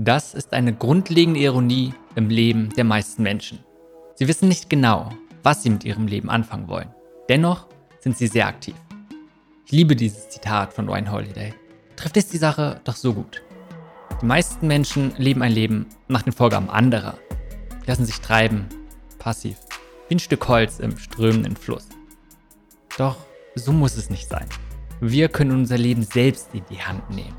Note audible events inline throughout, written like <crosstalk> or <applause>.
Das ist eine grundlegende Ironie im Leben der meisten Menschen. Sie wissen nicht genau, was sie mit ihrem Leben anfangen wollen. Dennoch sind sie sehr aktiv. Ich liebe dieses Zitat von Ryan Holiday. Trifft es die Sache doch so gut. Die meisten Menschen leben ein Leben nach den Vorgaben anderer. Sie lassen sich treiben, passiv, wie ein Stück Holz im strömenden Fluss. Doch so muss es nicht sein. Wir können unser Leben selbst in die Hand nehmen.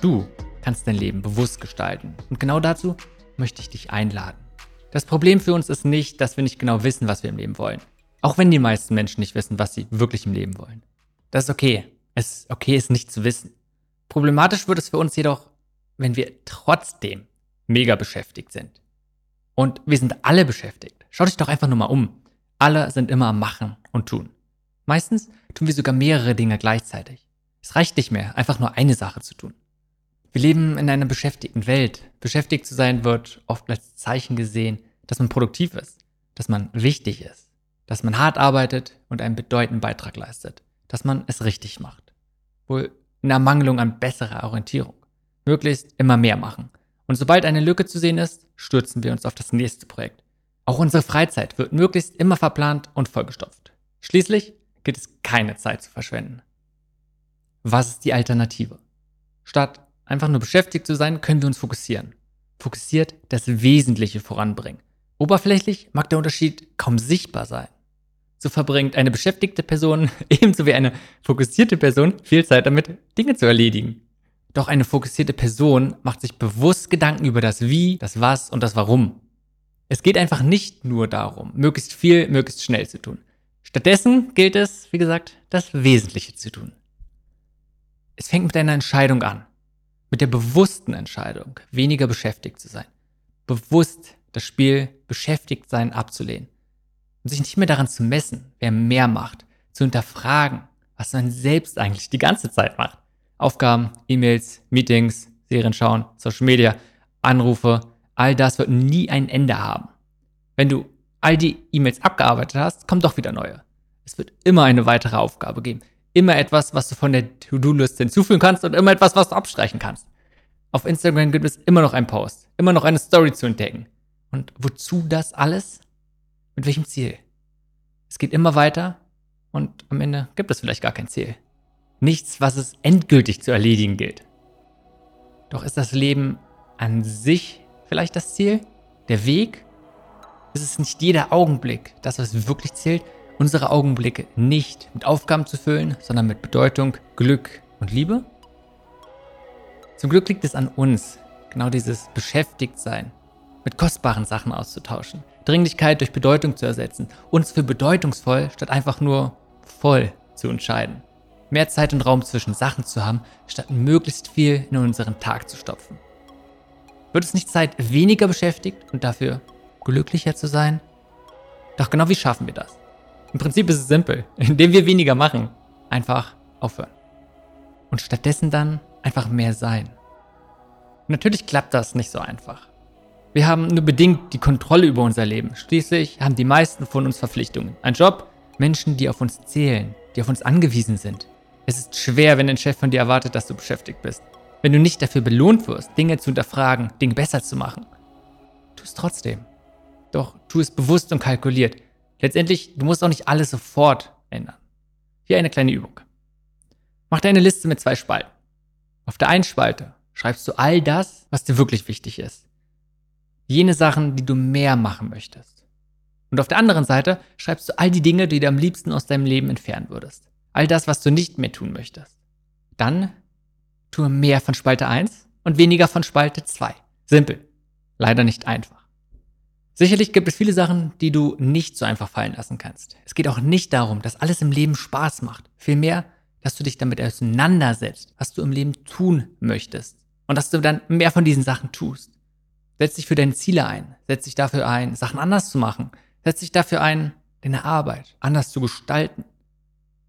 Du kannst dein Leben bewusst gestalten. Und genau dazu möchte ich dich einladen. Das Problem für uns ist nicht, dass wir nicht genau wissen, was wir im Leben wollen. Auch wenn die meisten Menschen nicht wissen, was sie wirklich im Leben wollen. Das ist okay. Es ist okay, es nicht zu wissen. Problematisch wird es für uns jedoch, wenn wir trotzdem mega beschäftigt sind. Und wir sind alle beschäftigt. Schau dich doch einfach nur mal um. Alle sind immer am Machen und Tun. Meistens tun wir sogar mehrere Dinge gleichzeitig. Es reicht nicht mehr, einfach nur eine Sache zu tun. Wir leben in einer beschäftigten Welt. Beschäftigt zu sein wird oft als Zeichen gesehen, dass man produktiv ist, dass man wichtig ist, dass man hart arbeitet und einen bedeutenden Beitrag leistet, dass man es richtig macht. Wohl in Ermangelung an besserer Orientierung. Möglichst immer mehr machen. Und sobald eine Lücke zu sehen ist, stürzen wir uns auf das nächste Projekt. Auch unsere Freizeit wird möglichst immer verplant und vollgestopft. Schließlich gibt es keine Zeit zu verschwenden. Was ist die Alternative? Statt einfach nur beschäftigt zu sein, können wir uns fokussieren. Fokussiert das Wesentliche voranbringen. Oberflächlich mag der Unterschied kaum sichtbar sein. So verbringt eine beschäftigte Person <laughs> ebenso wie eine fokussierte Person viel Zeit damit, Dinge zu erledigen. Doch eine fokussierte Person macht sich bewusst Gedanken über das Wie, das Was und das Warum. Es geht einfach nicht nur darum, möglichst viel, möglichst schnell zu tun. Stattdessen gilt es, wie gesagt, das Wesentliche zu tun. Es fängt mit einer Entscheidung an mit der bewussten Entscheidung, weniger beschäftigt zu sein. Bewusst das Spiel beschäftigt sein abzulehnen. Und sich nicht mehr daran zu messen, wer mehr macht, zu hinterfragen, was man selbst eigentlich die ganze Zeit macht. Aufgaben, E-Mails, Meetings, Serien schauen, Social Media, Anrufe, all das wird nie ein Ende haben. Wenn du all die E-Mails abgearbeitet hast, kommt doch wieder neue. Es wird immer eine weitere Aufgabe geben immer etwas, was du von der To-Do-Liste hinzufügen kannst und immer etwas, was du abstreichen kannst. Auf Instagram gibt es immer noch einen Post, immer noch eine Story zu entdecken. Und wozu das alles? Mit welchem Ziel? Es geht immer weiter und am Ende gibt es vielleicht gar kein Ziel. Nichts, was es endgültig zu erledigen gilt. Doch ist das Leben an sich vielleicht das Ziel? Der Weg? Ist es nicht jeder Augenblick das, was wirklich zählt? Unsere Augenblicke nicht mit Aufgaben zu füllen, sondern mit Bedeutung, Glück und Liebe? Zum Glück liegt es an uns, genau dieses Beschäftigtsein mit kostbaren Sachen auszutauschen, Dringlichkeit durch Bedeutung zu ersetzen, uns für bedeutungsvoll statt einfach nur voll zu entscheiden. Mehr Zeit und Raum zwischen Sachen zu haben, statt möglichst viel in unseren Tag zu stopfen. Wird es nicht Zeit, weniger beschäftigt und dafür glücklicher zu sein? Doch genau wie schaffen wir das? Im Prinzip ist es simpel. <laughs> Indem wir weniger machen, einfach aufhören. Und stattdessen dann einfach mehr sein. Natürlich klappt das nicht so einfach. Wir haben nur bedingt die Kontrolle über unser Leben. Schließlich haben die meisten von uns Verpflichtungen. Ein Job, Menschen, die auf uns zählen, die auf uns angewiesen sind. Es ist schwer, wenn ein Chef von dir erwartet, dass du beschäftigt bist. Wenn du nicht dafür belohnt wirst, Dinge zu hinterfragen, Dinge besser zu machen. Tu es trotzdem. Doch tu es bewusst und kalkuliert. Letztendlich, du musst auch nicht alles sofort ändern. Hier eine kleine Übung. Mach dir eine Liste mit zwei Spalten. Auf der einen Spalte schreibst du all das, was dir wirklich wichtig ist. Jene Sachen, die du mehr machen möchtest. Und auf der anderen Seite schreibst du all die Dinge, die du am liebsten aus deinem Leben entfernen würdest. All das, was du nicht mehr tun möchtest. Dann tue mehr von Spalte 1 und weniger von Spalte 2. Simpel. Leider nicht einfach. Sicherlich gibt es viele Sachen, die du nicht so einfach fallen lassen kannst. Es geht auch nicht darum, dass alles im Leben Spaß macht. Vielmehr, dass du dich damit auseinandersetzt, was du im Leben tun möchtest. Und dass du dann mehr von diesen Sachen tust. Setz dich für deine Ziele ein. Setz dich dafür ein, Sachen anders zu machen. Setz dich dafür ein, deine Arbeit anders zu gestalten.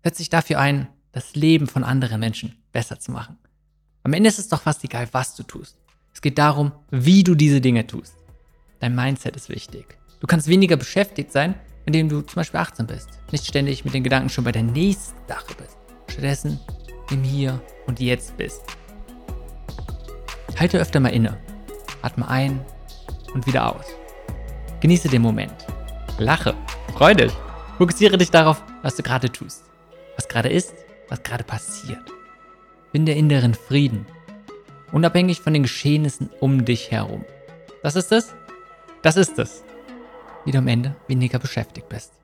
Setz dich dafür ein, das Leben von anderen Menschen besser zu machen. Am Ende ist es doch fast egal, was du tust. Es geht darum, wie du diese Dinge tust. Dein Mindset ist wichtig. Du kannst weniger beschäftigt sein, indem du zum Beispiel achtsam bist. Nicht ständig mit den Gedanken schon bei der nächsten Sache bist. Stattdessen im Hier und Jetzt bist. Halte öfter mal inne. Atme ein und wieder aus. Genieße den Moment. Lache. Freu dich. Fokussiere dich darauf, was du gerade tust. Was gerade ist, was gerade passiert. Finde inneren Frieden. Unabhängig von den Geschehnissen um dich herum. Das ist es? Das ist es. Wie du am Ende weniger beschäftigt bist.